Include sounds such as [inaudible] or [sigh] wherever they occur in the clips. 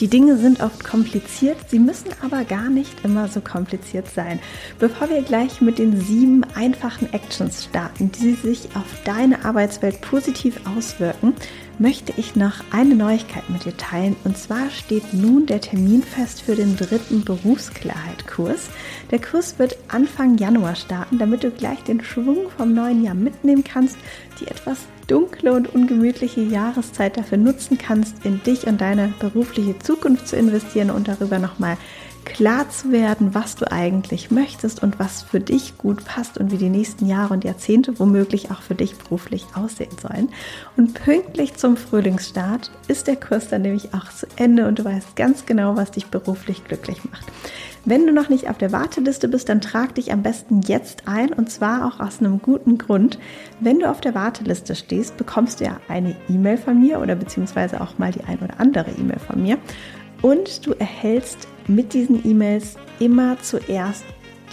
Die Dinge sind oft kompliziert, sie müssen aber gar nicht immer so kompliziert sein. Bevor wir gleich mit den sieben einfachen Actions starten, die sich auf deine Arbeitswelt positiv auswirken, möchte ich noch eine Neuigkeit mit dir teilen. Und zwar steht nun der Termin fest für den dritten Berufsklarheit-Kurs. Der Kurs wird Anfang Januar starten, damit du gleich den Schwung vom neuen Jahr mitnehmen kannst, die etwas dunkle und ungemütliche Jahreszeit dafür nutzen kannst, in dich und deine berufliche Zukunft zu investieren und darüber nochmal klar zu werden, was du eigentlich möchtest und was für dich gut passt und wie die nächsten Jahre und Jahrzehnte womöglich auch für dich beruflich aussehen sollen. Und pünktlich zum Frühlingsstart ist der Kurs dann nämlich auch zu Ende und du weißt ganz genau, was dich beruflich glücklich macht. Wenn du noch nicht auf der Warteliste bist, dann trag dich am besten jetzt ein und zwar auch aus einem guten Grund. Wenn du auf der Warteliste stehst, bekommst du ja eine E-Mail von mir oder beziehungsweise auch mal die ein oder andere E-Mail von mir und du erhältst mit diesen E-Mails immer zuerst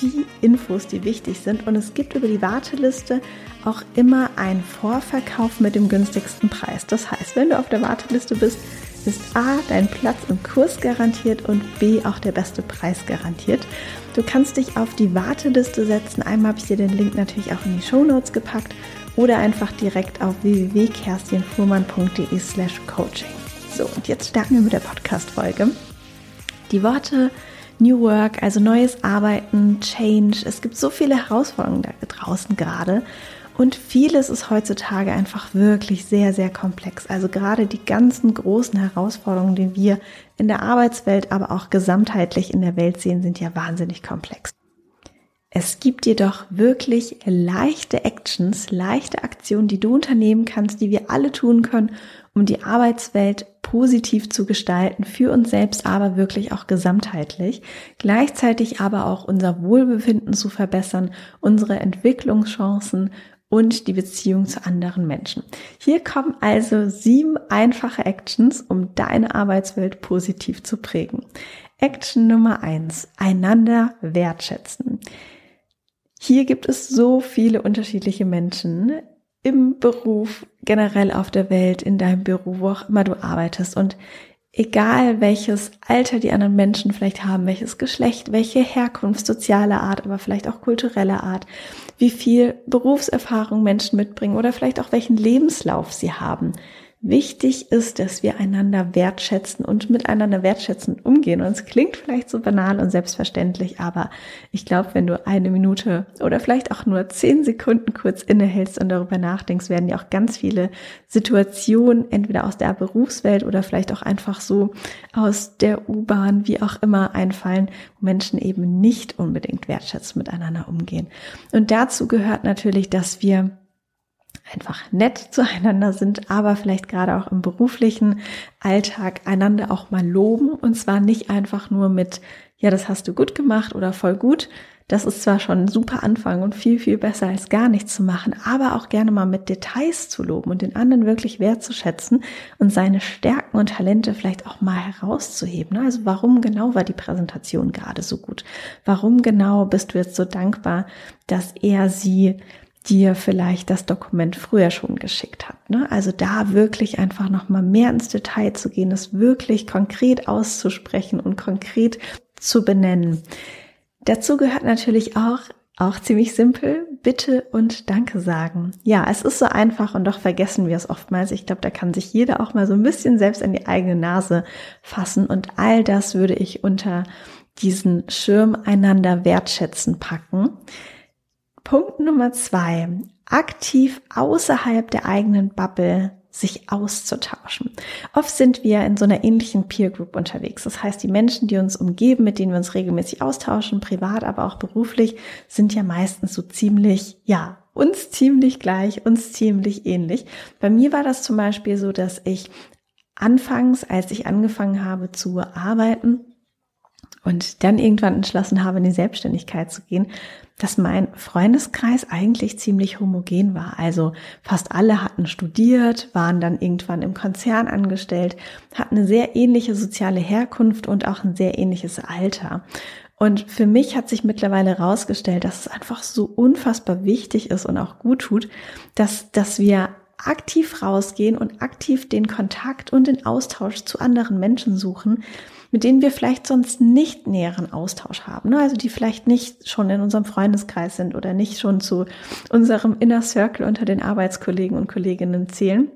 die Infos, die wichtig sind. Und es gibt über die Warteliste auch immer einen Vorverkauf mit dem günstigsten Preis. Das heißt, wenn du auf der Warteliste bist, ist A, dein Platz im Kurs garantiert und B, auch der beste Preis garantiert. Du kannst dich auf die Warteliste setzen. Einmal habe ich dir den Link natürlich auch in die Show Notes gepackt oder einfach direkt auf www.kerstinfuhrmann.de slash coaching. So, und jetzt starten wir mit der Podcast-Folge. Die Worte New Work, also neues Arbeiten, Change, es gibt so viele Herausforderungen da draußen gerade. Und vieles ist heutzutage einfach wirklich sehr, sehr komplex. Also gerade die ganzen großen Herausforderungen, die wir in der Arbeitswelt, aber auch gesamtheitlich in der Welt sehen, sind ja wahnsinnig komplex. Es gibt jedoch wirklich leichte Actions, leichte Aktionen, die du unternehmen kannst, die wir alle tun können, um die Arbeitswelt positiv zu gestalten, für uns selbst, aber wirklich auch gesamtheitlich. Gleichzeitig aber auch unser Wohlbefinden zu verbessern, unsere Entwicklungschancen und die Beziehung zu anderen Menschen. Hier kommen also sieben einfache Actions, um deine Arbeitswelt positiv zu prägen. Action Nummer eins: Einander wertschätzen. Hier gibt es so viele unterschiedliche Menschen im Beruf, generell auf der Welt, in deinem Büro, wo auch immer du arbeitest. Und egal welches Alter die anderen Menschen vielleicht haben, welches Geschlecht, welche Herkunft, soziale Art, aber vielleicht auch kulturelle Art, wie viel Berufserfahrung Menschen mitbringen oder vielleicht auch welchen Lebenslauf sie haben. Wichtig ist, dass wir einander wertschätzen und miteinander wertschätzend umgehen. Und es klingt vielleicht so banal und selbstverständlich, aber ich glaube, wenn du eine Minute oder vielleicht auch nur zehn Sekunden kurz innehältst und darüber nachdenkst, werden dir auch ganz viele Situationen, entweder aus der Berufswelt oder vielleicht auch einfach so aus der U-Bahn, wie auch immer, einfallen, wo Menschen eben nicht unbedingt wertschätzend miteinander umgehen. Und dazu gehört natürlich, dass wir einfach nett zueinander sind, aber vielleicht gerade auch im beruflichen Alltag einander auch mal loben und zwar nicht einfach nur mit, ja, das hast du gut gemacht oder voll gut. Das ist zwar schon ein super Anfang und viel, viel besser als gar nichts zu machen, aber auch gerne mal mit Details zu loben und den anderen wirklich wertzuschätzen und seine Stärken und Talente vielleicht auch mal herauszuheben. Also warum genau war die Präsentation gerade so gut? Warum genau bist du jetzt so dankbar, dass er sie dir vielleicht das Dokument früher schon geschickt hat. Ne? Also da wirklich einfach nochmal mehr ins Detail zu gehen, es wirklich konkret auszusprechen und konkret zu benennen. Dazu gehört natürlich auch, auch ziemlich simpel, bitte und danke sagen. Ja, es ist so einfach und doch vergessen wir es oftmals. Ich glaube, da kann sich jeder auch mal so ein bisschen selbst an die eigene Nase fassen und all das würde ich unter diesen Schirm einander wertschätzen packen. Punkt Nummer zwei. Aktiv außerhalb der eigenen Bubble sich auszutauschen. Oft sind wir in so einer ähnlichen Peer Group unterwegs. Das heißt, die Menschen, die uns umgeben, mit denen wir uns regelmäßig austauschen, privat, aber auch beruflich, sind ja meistens so ziemlich, ja, uns ziemlich gleich, uns ziemlich ähnlich. Bei mir war das zum Beispiel so, dass ich anfangs, als ich angefangen habe zu arbeiten, und dann irgendwann entschlossen habe, in die Selbstständigkeit zu gehen, dass mein Freundeskreis eigentlich ziemlich homogen war. Also fast alle hatten studiert, waren dann irgendwann im Konzern angestellt, hatten eine sehr ähnliche soziale Herkunft und auch ein sehr ähnliches Alter. Und für mich hat sich mittlerweile herausgestellt, dass es einfach so unfassbar wichtig ist und auch gut tut, dass, dass wir aktiv rausgehen und aktiv den Kontakt und den Austausch zu anderen Menschen suchen, mit denen wir vielleicht sonst nicht näheren Austausch haben. Ne? Also die vielleicht nicht schon in unserem Freundeskreis sind oder nicht schon zu unserem Inner Circle unter den Arbeitskollegen und Kolleginnen zählen,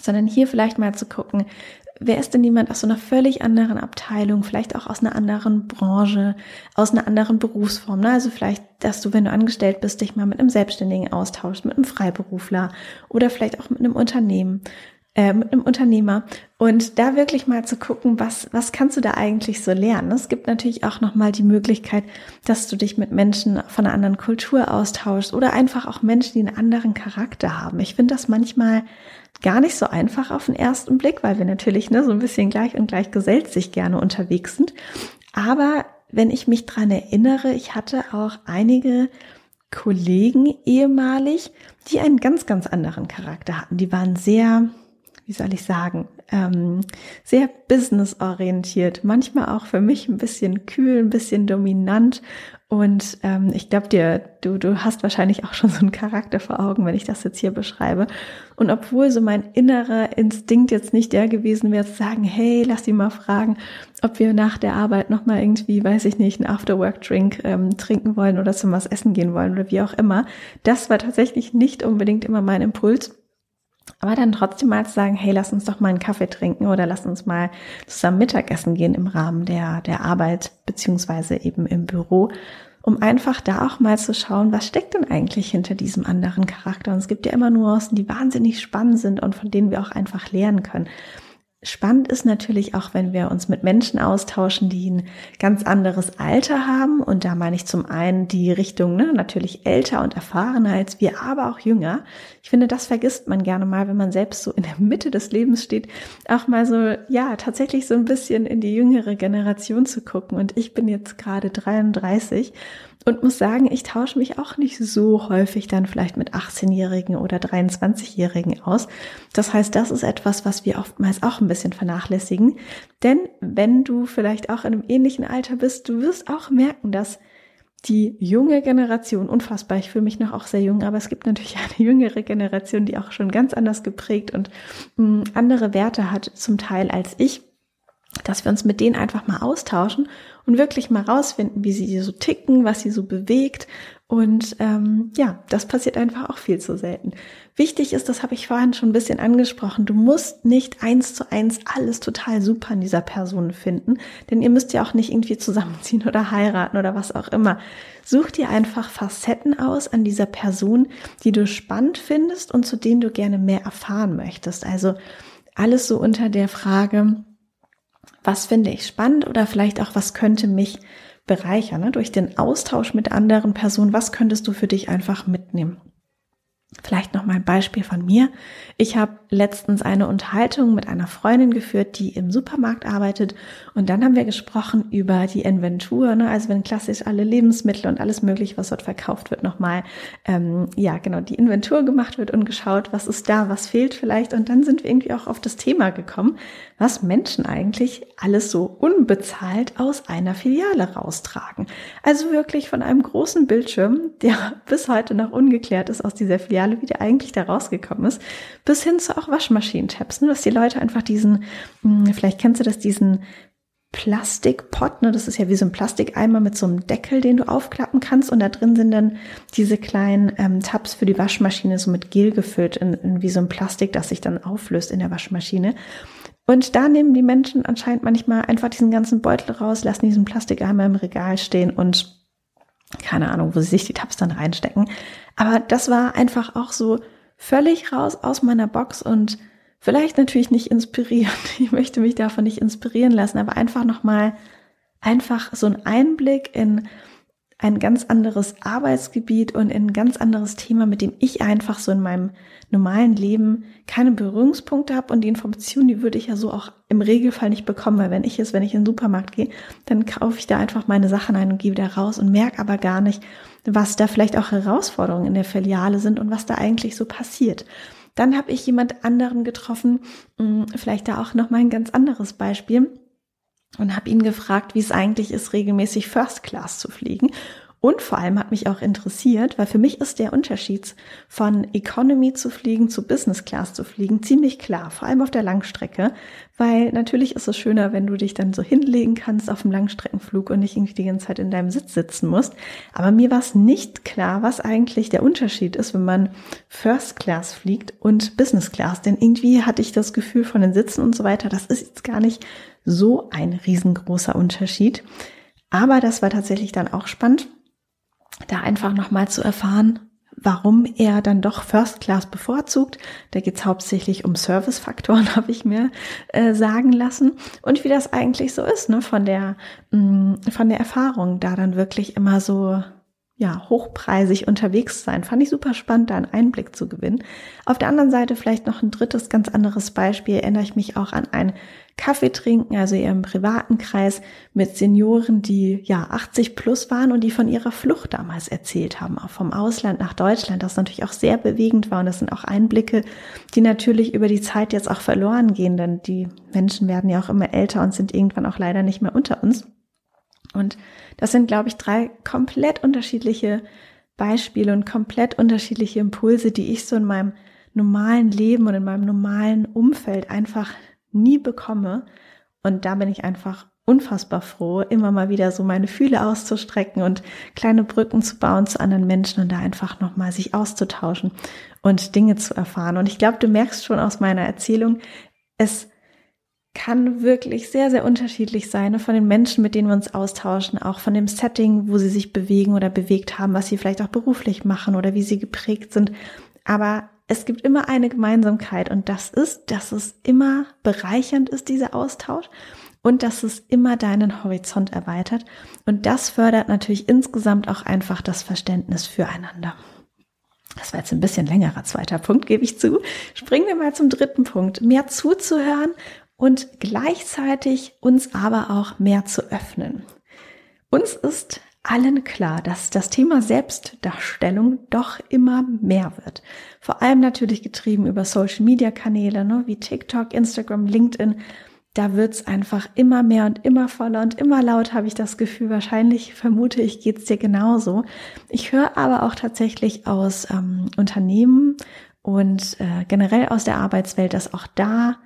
sondern hier vielleicht mal zu gucken, wer ist denn jemand aus so einer völlig anderen Abteilung, vielleicht auch aus einer anderen Branche, aus einer anderen Berufsform. Ne? Also vielleicht, dass du, wenn du angestellt bist, dich mal mit einem Selbstständigen austauschst, mit einem Freiberufler oder vielleicht auch mit einem Unternehmen äh, mit einem Unternehmer und da wirklich mal zu gucken, was, was kannst du da eigentlich so lernen. Es gibt natürlich auch nochmal die Möglichkeit, dass du dich mit Menschen von einer anderen Kultur austauschst oder einfach auch Menschen, die einen anderen Charakter haben. Ich finde das manchmal gar nicht so einfach auf den ersten Blick, weil wir natürlich ne, so ein bisschen gleich und gleich gesellt sich gerne unterwegs sind. Aber wenn ich mich dran erinnere, ich hatte auch einige Kollegen ehemalig, die einen ganz, ganz anderen Charakter hatten. Die waren sehr wie soll ich sagen, ähm, sehr businessorientiert, manchmal auch für mich ein bisschen kühl, ein bisschen dominant. Und ähm, ich glaube dir, du, du hast wahrscheinlich auch schon so einen Charakter vor Augen, wenn ich das jetzt hier beschreibe. Und obwohl so mein innerer Instinkt jetzt nicht der gewesen wäre, zu sagen, hey, lass sie mal fragen, ob wir nach der Arbeit nochmal irgendwie, weiß ich nicht, einen Afterwork-Drink ähm, trinken wollen oder zum was essen gehen wollen oder wie auch immer. Das war tatsächlich nicht unbedingt immer mein Impuls. Aber dann trotzdem mal zu sagen, hey, lass uns doch mal einen Kaffee trinken oder lass uns mal zusammen Mittagessen gehen im Rahmen der, der Arbeit beziehungsweise eben im Büro, um einfach da auch mal zu schauen, was steckt denn eigentlich hinter diesem anderen Charakter. Und es gibt ja immer Nuancen, die wahnsinnig spannend sind und von denen wir auch einfach lernen können. Spannend ist natürlich auch, wenn wir uns mit Menschen austauschen, die ein ganz anderes Alter haben. Und da meine ich zum einen die Richtung ne, natürlich älter und erfahrener als wir, aber auch jünger. Ich finde, das vergisst man gerne mal, wenn man selbst so in der Mitte des Lebens steht, auch mal so, ja, tatsächlich so ein bisschen in die jüngere Generation zu gucken. Und ich bin jetzt gerade 33 und muss sagen, ich tausche mich auch nicht so häufig dann vielleicht mit 18-Jährigen oder 23-Jährigen aus. Das heißt, das ist etwas, was wir oftmals auch ein bisschen vernachlässigen. Denn wenn du vielleicht auch in einem ähnlichen Alter bist, du wirst auch merken, dass die junge Generation, unfassbar, ich fühle mich noch auch sehr jung, aber es gibt natürlich [laughs] eine jüngere Generation, die auch schon ganz anders geprägt und mm, andere Werte hat zum Teil als ich dass wir uns mit denen einfach mal austauschen und wirklich mal rausfinden, wie sie so ticken, was sie so bewegt. Und ähm, ja, das passiert einfach auch viel zu selten. Wichtig ist, das habe ich vorhin schon ein bisschen angesprochen, du musst nicht eins zu eins alles total super in dieser Person finden, denn ihr müsst ja auch nicht irgendwie zusammenziehen oder heiraten oder was auch immer. Such dir einfach Facetten aus an dieser Person, die du spannend findest und zu denen du gerne mehr erfahren möchtest. Also alles so unter der Frage, was finde ich spannend oder vielleicht auch, was könnte mich bereichern, ne? durch den Austausch mit anderen Personen, was könntest du für dich einfach mitnehmen? Vielleicht noch mal ein Beispiel von mir. Ich habe letztens eine Unterhaltung mit einer Freundin geführt, die im Supermarkt arbeitet. Und dann haben wir gesprochen über die Inventur, ne? also wenn klassisch alle Lebensmittel und alles mögliche, was dort verkauft wird, nochmal, ähm, ja, genau, die Inventur gemacht wird und geschaut, was ist da, was fehlt vielleicht. Und dann sind wir irgendwie auch auf das Thema gekommen, was Menschen eigentlich alles so unbezahlt aus einer Filiale raustragen. Also wirklich von einem großen Bildschirm, der [laughs] bis heute noch ungeklärt ist aus dieser Filiale Filiale, wie der eigentlich da rausgekommen ist, bis hin zu auch Waschmaschinentabs, ne, dass die Leute einfach diesen, hm, vielleicht kennst du das, diesen Plastikpot, ne, das ist ja wie so ein Plastikeimer mit so einem Deckel, den du aufklappen kannst. Und da drin sind dann diese kleinen ähm, Tabs für die Waschmaschine so mit Gel gefüllt in, in wie so ein Plastik, das sich dann auflöst in der Waschmaschine. Und da nehmen die Menschen anscheinend manchmal einfach diesen ganzen Beutel raus, lassen diesen Plastikeimer im Regal stehen und keine Ahnung, wo sie sich die Tabs dann reinstecken. Aber das war einfach auch so völlig raus aus meiner Box und vielleicht natürlich nicht inspirierend. [laughs] Ich möchte mich davon nicht inspirieren lassen, aber einfach nochmal einfach so ein Einblick in ein ganz anderes Arbeitsgebiet und ein ganz anderes Thema, mit dem ich einfach so in meinem normalen Leben keine Berührungspunkte habe. Und die Informationen, die würde ich ja so auch im Regelfall nicht bekommen, weil wenn ich es, wenn ich in den Supermarkt gehe, dann kaufe ich da einfach meine Sachen ein und gehe wieder raus und merke aber gar nicht, was da vielleicht auch Herausforderungen in der Filiale sind und was da eigentlich so passiert. Dann habe ich jemand anderen getroffen, hm, vielleicht da auch noch mal ein ganz anderes Beispiel und habe ihn gefragt, wie es eigentlich ist, regelmäßig First Class zu fliegen. Und vor allem hat mich auch interessiert, weil für mich ist der Unterschied von Economy zu fliegen zu Business Class zu fliegen ziemlich klar, vor allem auf der Langstrecke, weil natürlich ist es schöner, wenn du dich dann so hinlegen kannst auf dem Langstreckenflug und nicht irgendwie die ganze Zeit in deinem Sitz sitzen musst. Aber mir war es nicht klar, was eigentlich der Unterschied ist, wenn man First Class fliegt und Business Class, denn irgendwie hatte ich das Gefühl von den Sitzen und so weiter, das ist jetzt gar nicht so ein riesengroßer Unterschied. Aber das war tatsächlich dann auch spannend, da einfach nochmal zu erfahren, warum er dann doch First Class bevorzugt. Da geht es hauptsächlich um Servicefaktoren, [laughs] habe ich mir äh, sagen lassen. Und wie das eigentlich so ist, ne, von der, mh, mm, von der Erfahrung, da dann wirklich immer so ja, hochpreisig unterwegs sein. Fand ich super spannend, da einen Einblick zu gewinnen. Auf der anderen Seite vielleicht noch ein drittes ganz anderes Beispiel. Erinnere ich mich auch an ein Kaffee trinken, also eher privaten Kreis mit Senioren, die ja 80 plus waren und die von ihrer Flucht damals erzählt haben, auch vom Ausland nach Deutschland, das natürlich auch sehr bewegend war und das sind auch Einblicke, die natürlich über die Zeit jetzt auch verloren gehen, denn die Menschen werden ja auch immer älter und sind irgendwann auch leider nicht mehr unter uns. Und das sind, glaube ich, drei komplett unterschiedliche Beispiele und komplett unterschiedliche Impulse, die ich so in meinem normalen Leben und in meinem normalen Umfeld einfach nie bekomme. Und da bin ich einfach unfassbar froh, immer mal wieder so meine Fühle auszustrecken und kleine Brücken zu bauen zu anderen Menschen und da einfach nochmal sich auszutauschen und Dinge zu erfahren. Und ich glaube, du merkst schon aus meiner Erzählung, es kann wirklich sehr, sehr unterschiedlich sein ne? von den Menschen, mit denen wir uns austauschen, auch von dem Setting, wo sie sich bewegen oder bewegt haben, was sie vielleicht auch beruflich machen oder wie sie geprägt sind. Aber es gibt immer eine Gemeinsamkeit und das ist, dass es immer bereichernd ist, dieser Austausch und dass es immer deinen Horizont erweitert. Und das fördert natürlich insgesamt auch einfach das Verständnis füreinander. Das war jetzt ein bisschen längerer zweiter Punkt, gebe ich zu. Springen wir mal zum dritten Punkt. Mehr zuzuhören und gleichzeitig uns aber auch mehr zu öffnen. Uns ist allen klar, dass das Thema Selbstdarstellung doch immer mehr wird. Vor allem natürlich getrieben über Social-Media-Kanäle ne, wie TikTok, Instagram, LinkedIn. Da wird's einfach immer mehr und immer voller und immer laut, habe ich das Gefühl. Wahrscheinlich vermute ich, geht's dir genauso. Ich höre aber auch tatsächlich aus ähm, Unternehmen und äh, generell aus der Arbeitswelt, dass auch da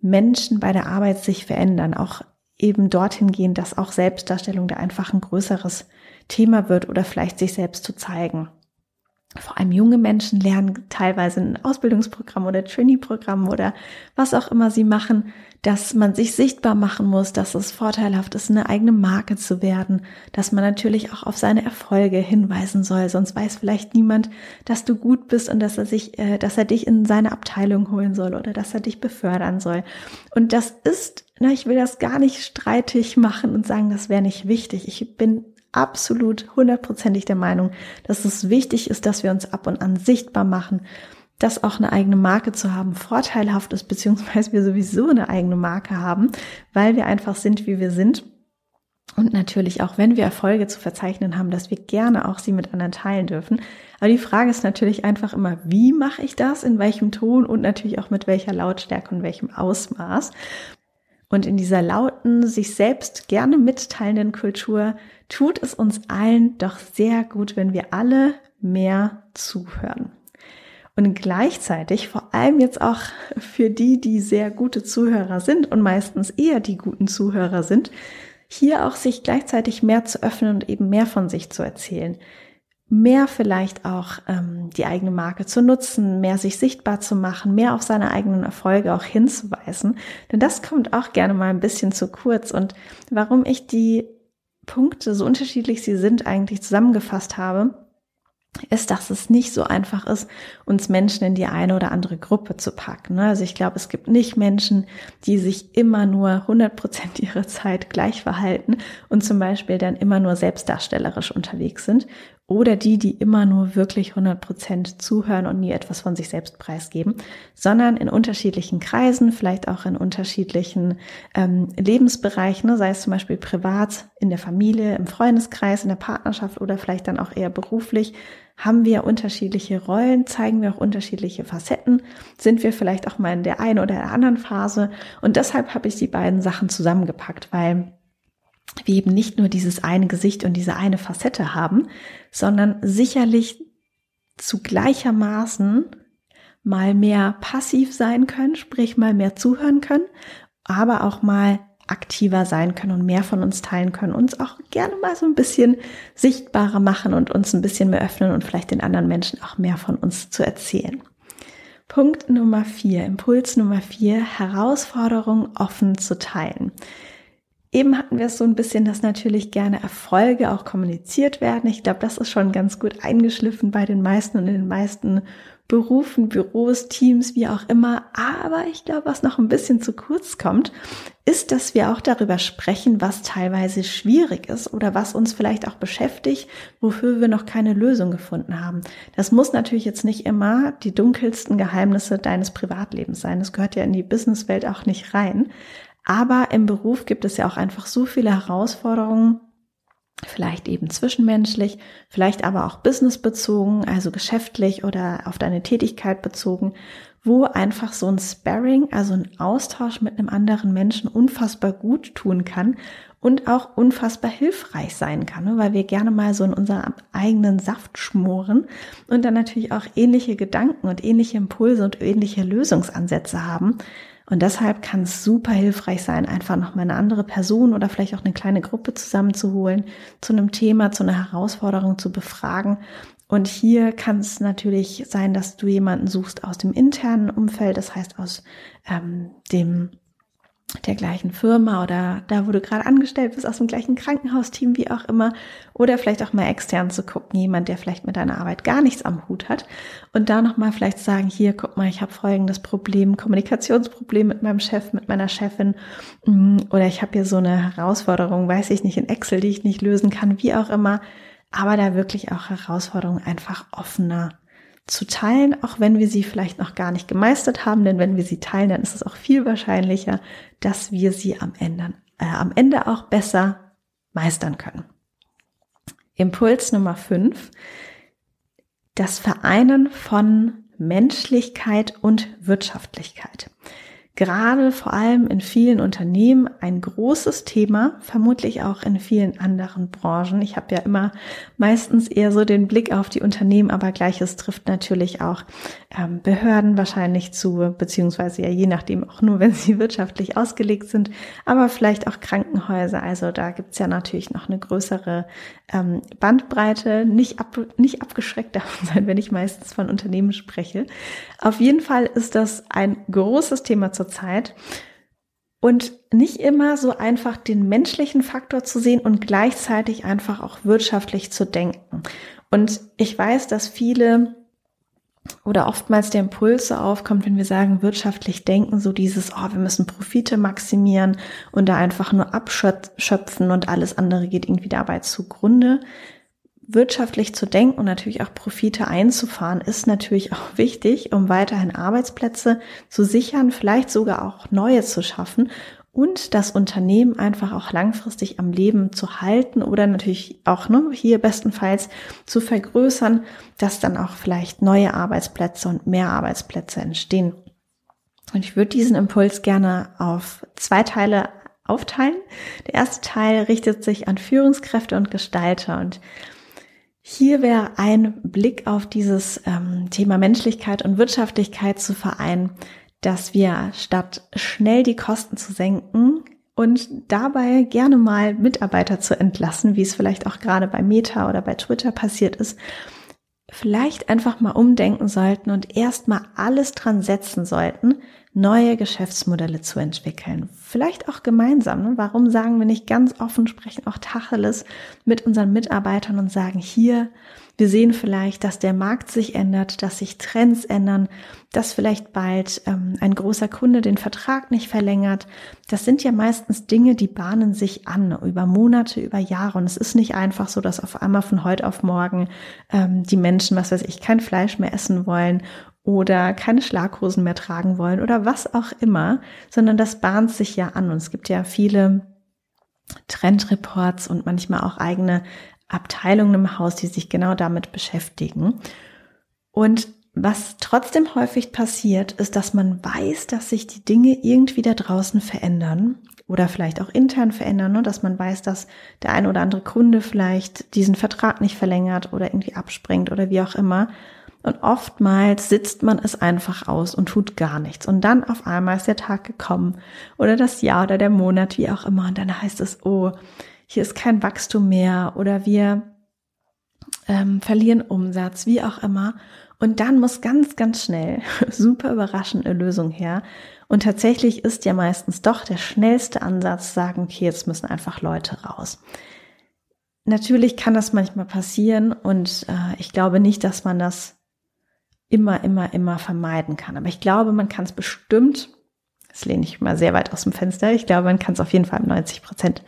Menschen bei der Arbeit sich verändern, auch eben dorthin gehen, dass auch Selbstdarstellung da einfach ein größeres Thema wird oder vielleicht sich selbst zu zeigen. Vor allem junge Menschen lernen teilweise ein Ausbildungsprogramm oder Trainee-Programm oder was auch immer sie machen, dass man sich sichtbar machen muss, dass es vorteilhaft ist, eine eigene Marke zu werden, dass man natürlich auch auf seine Erfolge hinweisen soll, sonst weiß vielleicht niemand, dass du gut bist und dass er sich, äh, dass er dich in seine Abteilung holen soll oder dass er dich befördern soll. Und das ist, na, ich will das gar nicht streitig machen und sagen, das wäre nicht wichtig. Ich bin absolut hundertprozentig der Meinung, dass es wichtig ist, dass wir uns ab und an sichtbar machen, dass auch eine eigene Marke zu haben vorteilhaft ist, beziehungsweise wir sowieso eine eigene Marke haben, weil wir einfach sind, wie wir sind. Und natürlich auch, wenn wir Erfolge zu verzeichnen haben, dass wir gerne auch sie mit anderen teilen dürfen. Aber die Frage ist natürlich einfach immer, wie mache ich das, in welchem Ton und natürlich auch mit welcher Lautstärke und welchem Ausmaß. Und in dieser lauten, sich selbst gerne mitteilenden Kultur tut es uns allen doch sehr gut, wenn wir alle mehr zuhören. Und gleichzeitig, vor allem jetzt auch für die, die sehr gute Zuhörer sind und meistens eher die guten Zuhörer sind, hier auch sich gleichzeitig mehr zu öffnen und eben mehr von sich zu erzählen. Mehr vielleicht auch ähm, die eigene Marke zu nutzen, mehr sich sichtbar zu machen, mehr auf seine eigenen Erfolge auch hinzuweisen. Denn das kommt auch gerne mal ein bisschen zu kurz. Und warum ich die Punkte, so unterschiedlich sie sind, eigentlich zusammengefasst habe, ist, dass es nicht so einfach ist, uns Menschen in die eine oder andere Gruppe zu packen. Ne? Also ich glaube, es gibt nicht Menschen, die sich immer nur 100 Prozent ihrer Zeit gleich verhalten und zum Beispiel dann immer nur selbstdarstellerisch unterwegs sind oder die, die immer nur wirklich 100 Prozent zuhören und nie etwas von sich selbst preisgeben, sondern in unterschiedlichen Kreisen, vielleicht auch in unterschiedlichen ähm, Lebensbereichen, ne? sei es zum Beispiel privat, in der Familie, im Freundeskreis, in der Partnerschaft oder vielleicht dann auch eher beruflich, haben wir unterschiedliche Rollen, zeigen wir auch unterschiedliche Facetten, sind wir vielleicht auch mal in der einen oder der anderen Phase. Und deshalb habe ich die beiden Sachen zusammengepackt, weil wir eben nicht nur dieses eine Gesicht und diese eine Facette haben, sondern sicherlich zu gleichermaßen mal mehr passiv sein können, sprich mal mehr zuhören können, aber auch mal aktiver sein können und mehr von uns teilen können, uns auch gerne mal so ein bisschen sichtbarer machen und uns ein bisschen mehr öffnen und vielleicht den anderen Menschen auch mehr von uns zu erzählen. Punkt Nummer vier, Impuls Nummer vier, Herausforderung offen zu teilen. Eben hatten wir es so ein bisschen, dass natürlich gerne Erfolge auch kommuniziert werden. Ich glaube, das ist schon ganz gut eingeschliffen bei den meisten und in den meisten Berufen, Büros, Teams, wie auch immer. Aber ich glaube, was noch ein bisschen zu kurz kommt, ist, dass wir auch darüber sprechen, was teilweise schwierig ist oder was uns vielleicht auch beschäftigt, wofür wir noch keine Lösung gefunden haben. Das muss natürlich jetzt nicht immer die dunkelsten Geheimnisse deines Privatlebens sein. Das gehört ja in die Businesswelt auch nicht rein. Aber im Beruf gibt es ja auch einfach so viele Herausforderungen, vielleicht eben zwischenmenschlich, vielleicht aber auch businessbezogen, also geschäftlich oder auf deine Tätigkeit bezogen, wo einfach so ein Sparring, also ein Austausch mit einem anderen Menschen unfassbar gut tun kann und auch unfassbar hilfreich sein kann, ne? weil wir gerne mal so in unserem eigenen Saft schmoren und dann natürlich auch ähnliche Gedanken und ähnliche Impulse und ähnliche Lösungsansätze haben, und deshalb kann es super hilfreich sein, einfach nochmal eine andere Person oder vielleicht auch eine kleine Gruppe zusammenzuholen, zu einem Thema, zu einer Herausforderung zu befragen. Und hier kann es natürlich sein, dass du jemanden suchst aus dem internen Umfeld, das heißt aus ähm, dem der gleichen Firma oder da, wo du gerade angestellt bist, aus dem gleichen Krankenhausteam, wie auch immer, oder vielleicht auch mal extern zu gucken, jemand, der vielleicht mit deiner Arbeit gar nichts am Hut hat. Und da nochmal vielleicht sagen, hier, guck mal, ich habe folgendes Problem, Kommunikationsproblem mit meinem Chef, mit meiner Chefin. Mm, oder ich habe hier so eine Herausforderung, weiß ich nicht, in Excel, die ich nicht lösen kann, wie auch immer, aber da wirklich auch Herausforderungen einfach offener zu teilen, auch wenn wir sie vielleicht noch gar nicht gemeistert haben, denn wenn wir sie teilen, dann ist es auch viel wahrscheinlicher, dass wir sie am Ende, äh, am Ende auch besser meistern können. Impuls Nummer fünf: Das Vereinen von Menschlichkeit und Wirtschaftlichkeit gerade vor allem in vielen Unternehmen ein großes Thema, vermutlich auch in vielen anderen Branchen. Ich habe ja immer meistens eher so den Blick auf die Unternehmen, aber gleiches trifft natürlich auch ähm, Behörden wahrscheinlich zu, beziehungsweise ja je nachdem auch nur, [laughs] wenn sie wirtschaftlich ausgelegt sind, aber vielleicht auch Krankenhäuser. Also da gibt's ja natürlich noch eine größere ähm, Bandbreite, nicht, ab, nicht abgeschreckt davon sein, wenn ich meistens von Unternehmen spreche. Auf jeden Fall ist das ein großes Thema zurzeit. Und nicht immer so einfach den menschlichen Faktor zu sehen und gleichzeitig einfach auch wirtschaftlich zu denken. Und ich weiß, dass viele oder oftmals der Impuls aufkommt, wenn wir sagen, wirtschaftlich denken, so dieses, oh, wir müssen Profite maximieren und da einfach nur abschöpfen und alles andere geht irgendwie dabei zugrunde. Wirtschaftlich zu denken und natürlich auch Profite einzufahren, ist natürlich [laughs] auch wichtig, um weiterhin Arbeitsplätze zu sichern, vielleicht sogar auch neue zu schaffen und das Unternehmen einfach auch langfristig am Leben zu halten oder natürlich auch ne, hier bestenfalls zu vergrößern, dass dann auch vielleicht neue Arbeitsplätze und mehr Arbeitsplätze entstehen. Und ich würde diesen Impuls gerne auf zwei Teile aufteilen. Der erste Teil richtet sich an Führungskräfte und Gestalter und hier wäre ein Blick auf dieses ähm, Thema Menschlichkeit und Wirtschaftlichkeit zu vereinen, dass wir statt schnell die Kosten zu senken und dabei gerne mal Mitarbeiter zu entlassen, wie es vielleicht auch gerade bei Meta oder bei Twitter passiert ist, vielleicht einfach mal umdenken sollten und erstmal alles dran setzen sollten, neue Geschäftsmodelle zu entwickeln. Vielleicht auch gemeinsam. Ne? Warum sagen wir nicht ganz offen, sprechen auch Tacheles mit unseren Mitarbeitern und sagen hier, wir sehen vielleicht, dass der Markt sich ändert, dass sich Trends ändern, dass vielleicht bald ähm, ein großer Kunde den Vertrag nicht verlängert. Das sind ja meistens Dinge, die bahnen sich an über Monate, über Jahre. Und es ist nicht einfach so, dass auf einmal von heute auf morgen ähm, die Menschen, was weiß ich, kein Fleisch mehr essen wollen oder keine Schlaghosen mehr tragen wollen oder was auch immer, sondern das bahnt sich ja an. Und es gibt ja viele Trendreports und manchmal auch eigene Abteilungen im Haus, die sich genau damit beschäftigen. Und was trotzdem häufig passiert, ist, dass man weiß, dass sich die Dinge irgendwie da draußen verändern oder vielleicht auch intern verändern, ne? dass man weiß, dass der ein oder andere Kunde vielleicht diesen Vertrag nicht verlängert oder irgendwie abspringt oder wie auch immer. Und oftmals sitzt man es einfach aus und tut gar nichts. Und dann auf einmal ist der Tag gekommen oder das Jahr oder der Monat, wie auch immer. Und dann heißt es, oh, hier ist kein Wachstum mehr oder wir ähm, verlieren Umsatz, wie auch immer. Und dann muss ganz, ganz schnell, [laughs] super überraschend, eine Lösung her. Und tatsächlich ist ja meistens doch der schnellste Ansatz, sagen, okay, jetzt müssen einfach Leute raus. Natürlich kann das manchmal passieren und äh, ich glaube nicht, dass man das immer, immer, immer vermeiden kann. Aber ich glaube, man kann es bestimmt, das lehne ich mal sehr weit aus dem Fenster, ich glaube, man kann es auf jeden Fall 90 Prozent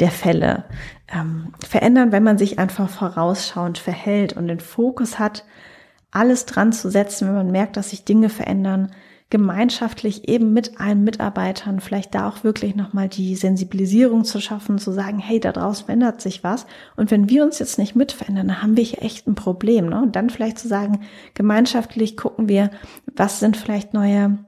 der Fälle ähm, verändern, wenn man sich einfach vorausschauend verhält und den Fokus hat, alles dran zu setzen, wenn man merkt, dass sich Dinge verändern, gemeinschaftlich eben mit allen Mitarbeitern vielleicht da auch wirklich nochmal die Sensibilisierung zu schaffen, zu sagen, hey, da draußen verändert sich was. Und wenn wir uns jetzt nicht mit verändern, dann haben wir hier echt ein Problem. Ne? Und dann vielleicht zu sagen, gemeinschaftlich gucken wir, was sind vielleicht neue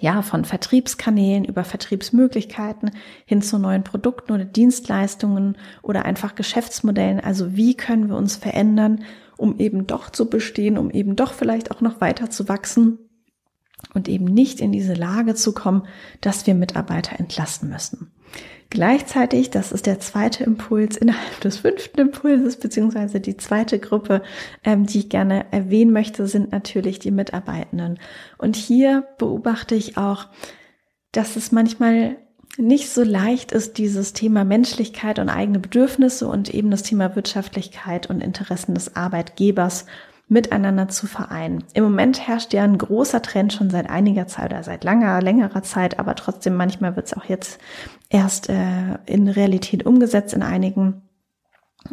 ja, von Vertriebskanälen über Vertriebsmöglichkeiten hin zu neuen Produkten oder Dienstleistungen oder einfach Geschäftsmodellen. Also wie können wir uns verändern, um eben doch zu bestehen, um eben doch vielleicht auch noch weiter zu wachsen und eben nicht in diese Lage zu kommen, dass wir Mitarbeiter entlasten müssen. Gleichzeitig, das ist der zweite Impuls innerhalb des fünften Impulses, beziehungsweise die zweite Gruppe, ähm, die ich gerne erwähnen möchte, sind natürlich die Mitarbeitenden. Und hier beobachte ich auch, dass es manchmal nicht so leicht ist, dieses Thema Menschlichkeit und eigene Bedürfnisse und eben das Thema Wirtschaftlichkeit und Interessen des Arbeitgebers miteinander zu vereinen. Im Moment herrscht ja ein großer Trend schon seit einiger Zeit oder seit langer, längerer Zeit, aber trotzdem manchmal wird es auch jetzt erst äh, in Realität umgesetzt in einigen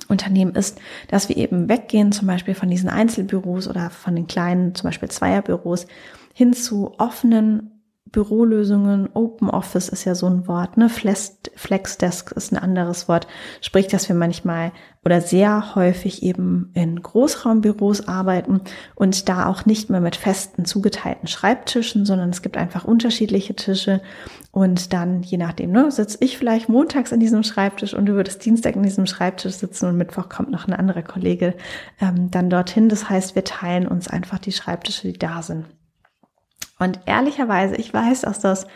Unternehmen ist, dass wir eben weggehen, zum Beispiel von diesen Einzelbüros oder von den kleinen, zum Beispiel Zweierbüros, hin zu offenen Bürolösungen, Open Office ist ja so ein Wort, ne? Flexdesk ist ein anderes Wort. Sprich, dass wir manchmal oder sehr häufig eben in Großraumbüros arbeiten und da auch nicht mehr mit festen zugeteilten Schreibtischen, sondern es gibt einfach unterschiedliche Tische und dann, je nachdem, ne, sitze ich vielleicht montags an diesem Schreibtisch und du würdest Dienstag an diesem Schreibtisch sitzen und Mittwoch kommt noch ein anderer Kollege ähm, dann dorthin. Das heißt, wir teilen uns einfach die Schreibtische, die da sind. Und ehrlicherweise, ich weiß, dass das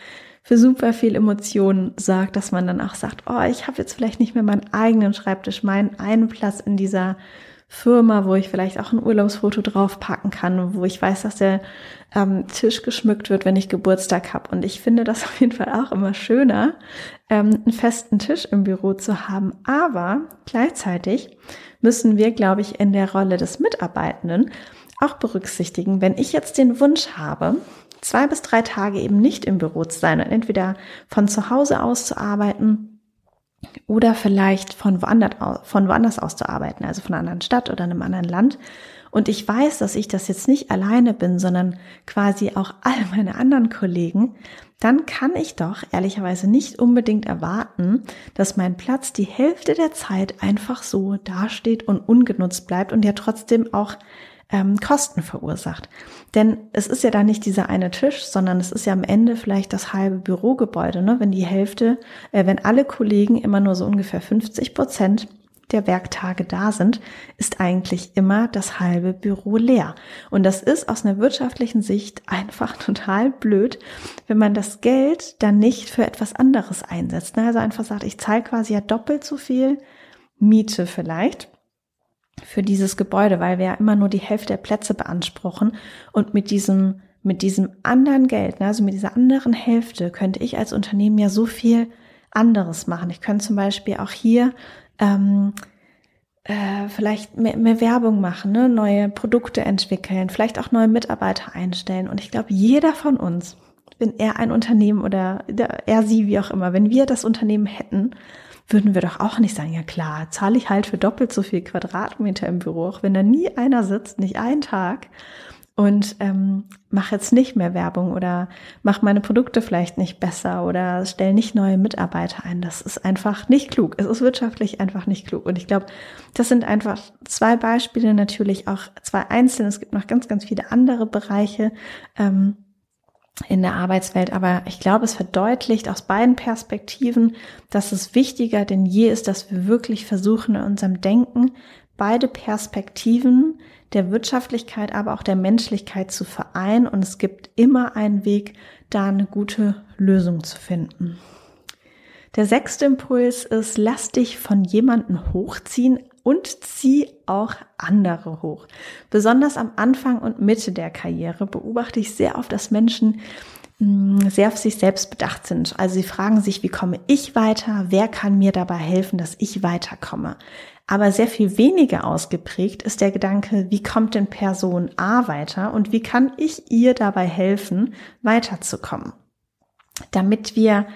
für super viel Emotionen sorgt, dass man dann auch sagt, oh, ich habe jetzt vielleicht nicht mehr meinen eigenen Schreibtisch, meinen einen Platz in dieser Firma, wo ich vielleicht auch ein Urlaubsfoto draufpacken kann, wo ich weiß, dass der ähm, Tisch geschmückt wird, wenn ich Geburtstag habe. Und ich finde das [laughs] auf jeden Fall auch immer schöner, ähm, einen festen Tisch im Büro zu haben. Aber gleichzeitig müssen wir, glaube ich, in der Rolle des Mitarbeitenden auch berücksichtigen, wenn ich jetzt den Wunsch habe, zwei bis drei Tage eben nicht im Büro zu sein und entweder von zu Hause aus zu arbeiten oder vielleicht von woanders, von woanders aus zu arbeiten, also von einer anderen Stadt oder einem anderen Land. Und ich weiß, dass ich das jetzt nicht alleine bin, sondern quasi auch [laughs] all meine anderen Kollegen, dann kann ich doch ehrlicherweise nicht unbedingt erwarten, dass mein Platz die Hälfte der Zeit einfach so dasteht und ungenutzt bleibt und ja trotzdem auch ähm, Kosten verursacht. Denn es ist ja da nicht dieser eine Tisch, sondern es ist ja am Ende vielleicht das halbe Bürogebäude. Ne? Wenn die Hälfte, äh, wenn alle Kollegen immer nur so ungefähr 50 Prozent der Werktage da sind, ist eigentlich immer das halbe Büro leer. Und das ist aus einer wirtschaftlichen Sicht einfach [laughs] total blöd, wenn man das Geld dann nicht für etwas anderes einsetzt. Ne? Also einfach sagt, ich zahle quasi ja doppelt so viel Miete vielleicht für dieses Gebäude, weil wir ja immer nur die Hälfte der Plätze beanspruchen und mit diesem mit diesem anderen Geld, ne, also mit dieser anderen Hälfte, könnte ich als Unternehmen ja so viel anderes machen. Ich könnte zum Beispiel auch hier ähm, äh, vielleicht mehr, mehr Werbung machen, ne? neue Produkte entwickeln, vielleicht auch neue Mitarbeiter einstellen. Und ich glaube, jeder von uns, wenn er ein Unternehmen oder er sie, wie auch immer, wenn wir das Unternehmen hätten, würden wir doch auch nicht sagen, ja klar, zahle ich halt für doppelt so viel Quadratmeter im Büro, auch wenn da nie einer sitzt, nicht einen Tag und ähm, mache jetzt nicht mehr Werbung oder mache meine Produkte vielleicht nicht besser oder stelle nicht neue Mitarbeiter ein. Das ist einfach nicht klug. Es ist wirtschaftlich einfach nicht klug. Und ich glaube, das sind einfach zwei Beispiele, natürlich auch zwei einzelne. Es gibt noch ganz, ganz viele andere Bereiche. Ähm, in der Arbeitswelt. Aber ich glaube, es verdeutlicht aus beiden Perspektiven, dass es wichtiger denn je ist, dass wir wirklich versuchen, in unserem Denken beide Perspektiven der Wirtschaftlichkeit, aber auch der Menschlichkeit zu vereinen. Und es gibt immer einen Weg, da eine gute Lösung zu finden. Der sechste Impuls ist, lass dich von jemandem hochziehen und zieh auch andere hoch. Besonders am Anfang und Mitte der Karriere beobachte ich sehr oft, dass Menschen mm, sehr auf sich selbst bedacht sind. Also sie fragen sich, wie komme ich weiter? Wer kann mir dabei helfen, dass ich weiterkomme? Aber sehr viel weniger ausgeprägt ist der Gedanke, wie kommt denn Person A weiter und wie kann ich ihr dabei helfen, weiterzukommen? Damit wir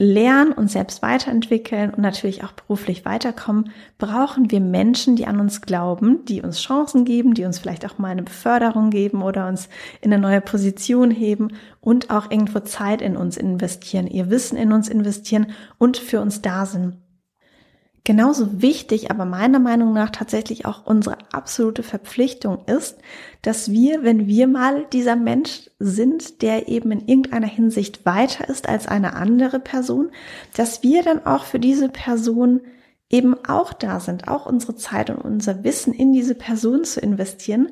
lernen und selbst weiterentwickeln und natürlich auch beruflich weiterkommen, brauchen wir Menschen, die an uns glauben, die uns Chancen geben, die uns vielleicht auch mal eine Beförderung geben oder uns in eine neue Position heben und auch irgendwo Zeit in uns investieren, ihr Wissen in uns investieren und für uns da sind. Genauso wichtig, aber meiner Meinung nach tatsächlich auch unsere absolute Verpflichtung ist, dass wir, wenn wir mal dieser Mensch sind, der eben in irgendeiner Hinsicht weiter ist als eine andere Person, dass wir dann auch für diese Person eben auch da sind, auch unsere Zeit und unser Wissen in diese Person zu investieren,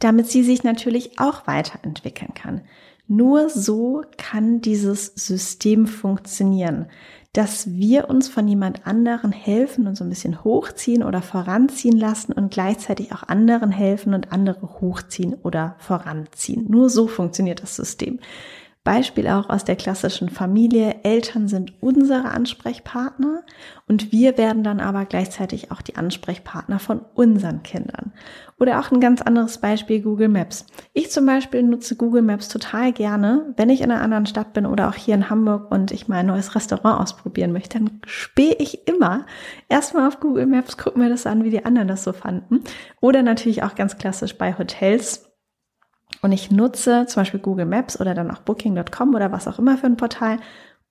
damit sie sich natürlich auch weiterentwickeln kann. Nur so kann dieses System funktionieren dass wir uns von jemand anderen helfen und so ein bisschen hochziehen oder voranziehen lassen und gleichzeitig auch anderen helfen und andere hochziehen oder voranziehen. Nur so funktioniert das System. Beispiel auch aus der klassischen Familie. Eltern sind unsere Ansprechpartner und wir werden dann aber gleichzeitig auch die Ansprechpartner von unseren Kindern. Oder auch ein ganz anderes Beispiel Google Maps. Ich zum Beispiel nutze Google Maps total gerne, wenn ich in einer anderen Stadt bin oder auch hier in Hamburg und ich mal ein neues Restaurant ausprobieren möchte, dann spähe ich immer erstmal auf Google Maps, gucke mir das an, wie die anderen das so fanden. Oder natürlich auch ganz klassisch bei Hotels und ich nutze zum Beispiel Google Maps oder dann auch Booking.com oder was auch immer für ein Portal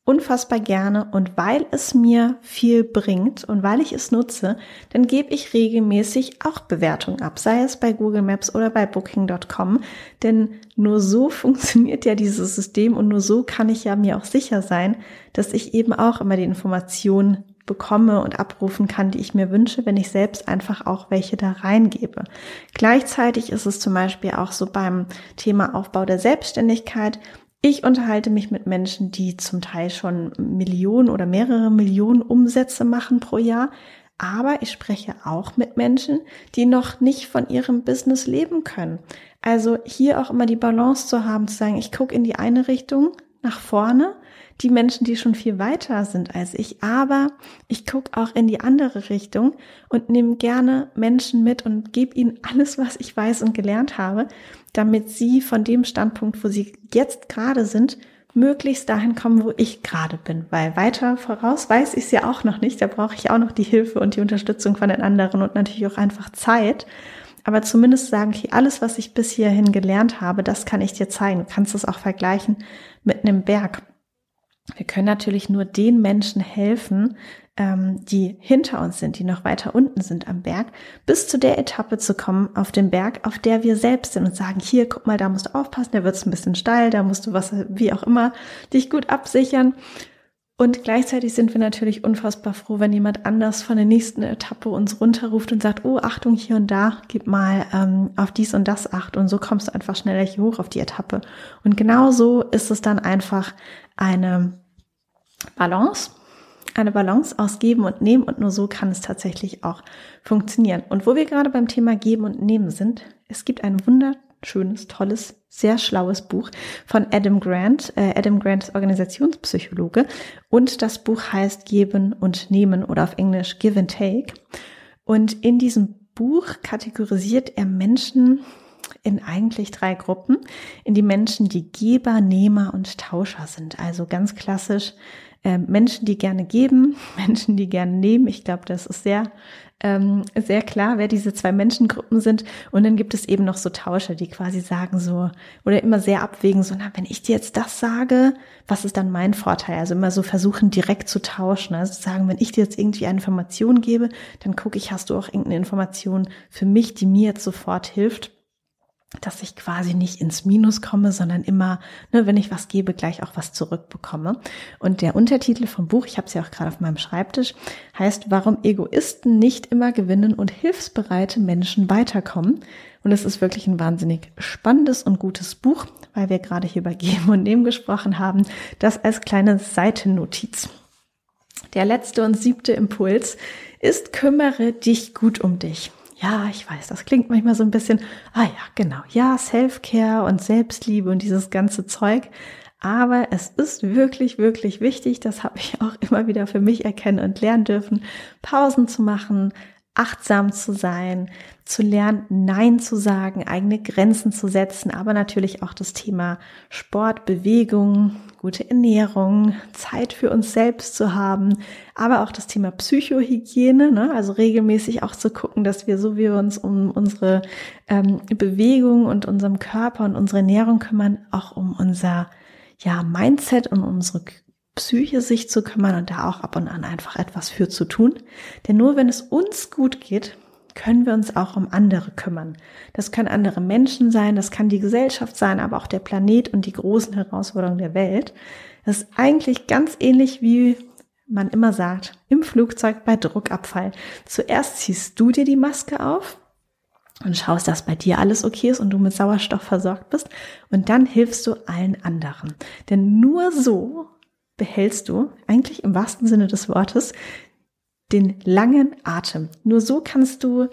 unfassbar gerne. Und weil es mir viel bringt und weil ich es nutze, dann gebe ich regelmäßig auch Bewertungen ab, sei es bei Google Maps oder bei Booking.com, denn nur so [laughs] funktioniert ja dieses System und nur so kann ich ja mir auch sicher sein, dass ich eben auch immer die Informationen bekomme und abrufen kann, die ich mir wünsche, wenn ich selbst einfach auch welche da reingebe. Gleichzeitig ist es zum Beispiel auch so beim Thema Aufbau der Selbstständigkeit. Ich unterhalte mich mit Menschen, die zum Teil schon Millionen oder mehrere Millionen Umsätze machen pro Jahr. Aber ich spreche auch mit Menschen, die noch nicht von ihrem Business leben können. Also hier auch immer die Balance zu haben, zu sagen, ich gucke in die eine Richtung nach vorne, die Menschen, die schon viel weiter sind als ich. Aber ich gucke auch in die andere Richtung und nehme gerne Menschen mit und gebe ihnen alles, was ich weiß und gelernt habe, damit sie von dem Standpunkt, wo sie jetzt gerade sind, möglichst dahin kommen, wo ich gerade bin. Weil weiter voraus weiß ich es ja auch noch nicht. Da brauche ich auch noch die Hilfe und die Unterstützung von den anderen und natürlich auch einfach Zeit. Aber zumindest sagen, okay, alles, was ich bis hierhin gelernt habe, das kann ich dir zeigen. Du kannst es auch vergleichen mit einem Berg. Wir können natürlich nur den Menschen helfen, ähm, die hinter uns sind, die noch weiter unten sind am Berg, bis zu der Etappe zu kommen auf dem Berg, auf der wir selbst sind und sagen, hier, guck mal, da musst du aufpassen, da wird es ein bisschen steil, da musst du was, wie auch immer, dich gut absichern. Und gleichzeitig sind wir natürlich unfassbar froh, wenn jemand anders von der nächsten Etappe uns runterruft und sagt, oh, Achtung, hier und da, gib mal ähm, auf dies und das Acht. Und so kommst du einfach schneller hier hoch auf die Etappe. Und genau so ist es dann einfach eine Balance, eine Balance aus Geben und Nehmen und nur so kann es tatsächlich auch funktionieren. Und wo wir gerade beim Thema Geben und Nehmen sind, es gibt ein Wunder, schönes, tolles, sehr schlaues Buch von Adam Grant. Äh, Adam Grant ist Organisationspsychologe und das Buch heißt Geben und Nehmen oder auf Englisch Give and Take. Und in diesem Buch kategorisiert er Menschen in eigentlich drei Gruppen, in die Menschen, die Geber, Nehmer und Tauscher sind. Also ganz klassisch äh, Menschen, die gerne geben, [laughs] Menschen, die gerne nehmen. Ich glaube, das ist sehr ähm, sehr klar, wer diese zwei Menschengruppen sind. Und dann gibt es eben noch so Tauscher, die quasi sagen so, oder immer sehr abwägen, so, na, wenn ich dir jetzt das sage, was ist dann mein Vorteil? Also immer so versuchen, direkt zu tauschen. Also sagen, wenn ich dir jetzt irgendwie eine Information gebe, dann gucke ich, hast du auch irgendeine Information für mich, die mir jetzt sofort hilft dass ich quasi nicht ins Minus komme, sondern immer, ne, wenn ich was gebe, gleich auch was zurückbekomme. Und der Untertitel vom Buch, ich habe es ja auch gerade auf meinem Schreibtisch, heißt, warum Egoisten nicht immer gewinnen und hilfsbereite Menschen weiterkommen. Und es ist wirklich ein wahnsinnig spannendes und gutes Buch, weil wir gerade hier bei Geben und Nehmen gesprochen haben. Das als kleine Seitennotiz. Der letzte und siebte Impuls ist, kümmere dich gut um dich. Ja, ich weiß, das klingt manchmal so ein bisschen, ah ja, genau, ja, Self-Care und Selbstliebe und dieses ganze Zeug. Aber es ist wirklich, wirklich wichtig, das habe ich auch immer wieder für mich erkennen und lernen dürfen, Pausen zu machen, achtsam zu sein, zu lernen, Nein zu sagen, eigene Grenzen zu setzen, aber natürlich auch das Thema Sport, Bewegung, gute Ernährung, Zeit für uns selbst zu haben, aber auch das Thema Psychohygiene, ne? also regelmäßig auch zu gucken, dass wir so wie wir uns um unsere ähm, Bewegung und unserem Körper und unsere Ernährung kümmern, auch um unser ja, Mindset und unsere Psyche sich zu kümmern und da auch ab und an einfach etwas für zu tun. Denn nur wenn es uns gut geht, können wir uns auch um andere kümmern. Das können andere Menschen sein, das kann die Gesellschaft sein, aber auch der Planet und die großen Herausforderungen der Welt. Das ist eigentlich ganz ähnlich wie man immer sagt, im Flugzeug bei Druckabfall. Zuerst ziehst du dir die Maske auf und schaust, dass bei dir alles okay ist und du mit Sauerstoff versorgt bist und dann hilfst du allen anderen. Denn nur so behältst du, eigentlich im wahrsten Sinne des Wortes, den langen Atem. Nur so kannst du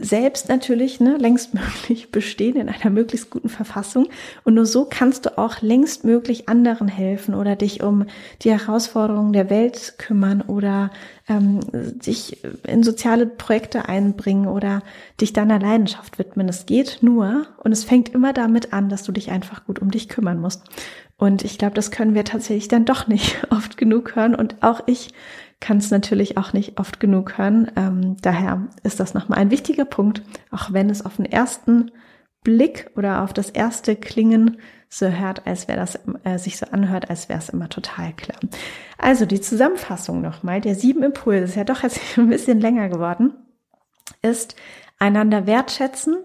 selbst natürlich ne, längst möglich [laughs] bestehen in einer möglichst guten Verfassung. Und nur so kannst du auch längst möglich anderen helfen oder dich um die Herausforderungen der Welt kümmern oder ähm, dich in soziale Projekte einbringen oder dich deiner Leidenschaft widmen. Es geht nur und es fängt immer damit an, dass du dich einfach gut um dich kümmern musst. Und ich glaube, das können wir tatsächlich dann doch nicht [laughs] oft genug hören. Und auch ich kann es natürlich auch nicht oft genug hören. Ähm, daher ist das nochmal ein wichtiger Punkt, auch wenn es auf den ersten Blick oder auf das erste Klingen so hört, als wäre das äh, sich so anhört, als wäre es immer total klar. Also die Zusammenfassung nochmal der sieben Impulse ist ja doch jetzt [laughs] ein bisschen länger geworden, ist einander wertschätzen,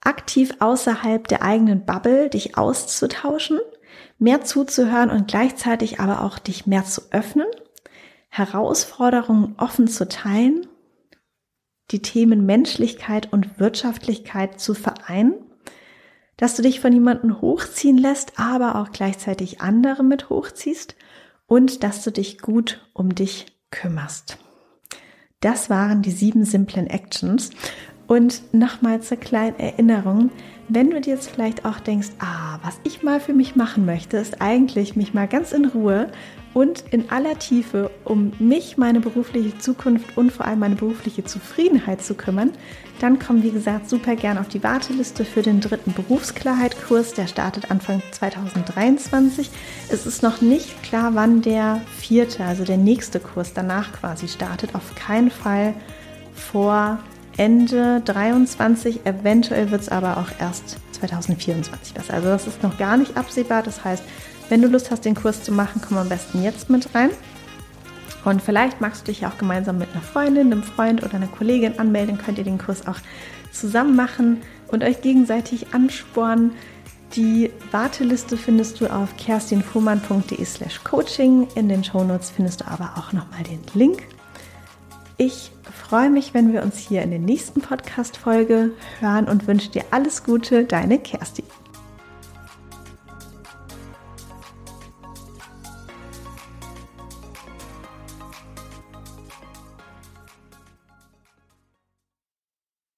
aktiv außerhalb der eigenen Bubble dich auszutauschen, mehr zuzuhören und gleichzeitig aber auch dich mehr zu öffnen, Herausforderungen offen zu teilen, die Themen Menschlichkeit und Wirtschaftlichkeit zu vereinen, dass du dich von jemandem hochziehen lässt, aber auch gleichzeitig andere mit hochziehst und dass du dich gut um dich kümmerst. Das waren die sieben simplen Actions. Und nochmal zur kleinen Erinnerung, wenn du dir jetzt vielleicht auch denkst, ah, was ich mal für mich machen möchte, ist eigentlich mich mal ganz in Ruhe und in aller Tiefe um mich, meine berufliche Zukunft und vor allem meine berufliche Zufriedenheit zu kümmern, dann komm, wie gesagt, super gern auf die Warteliste für den dritten Berufsklarheit-Kurs. Der startet Anfang 2023. Es ist noch nicht klar, wann der vierte, also der nächste Kurs danach quasi startet. Auf keinen Fall vor Ende 23. Eventuell wird es aber auch erst 2024 besser. Also das ist noch gar nicht absehbar. Das heißt, wenn du Lust hast, den Kurs zu machen, komm am besten jetzt mit rein. Und vielleicht magst du dich auch gemeinsam mit einer Freundin, einem Freund oder einer Kollegin anmelden, könnt ihr den Kurs auch zusammen machen und euch gegenseitig anspornen. Die Warteliste findest du auf kerstinfuhrmann.de slash coaching. In den Shownotes findest du aber auch nochmal den Link. Ich freue mich, wenn wir uns hier in der nächsten Podcast-Folge hören und wünsche dir alles Gute, deine Kerstin.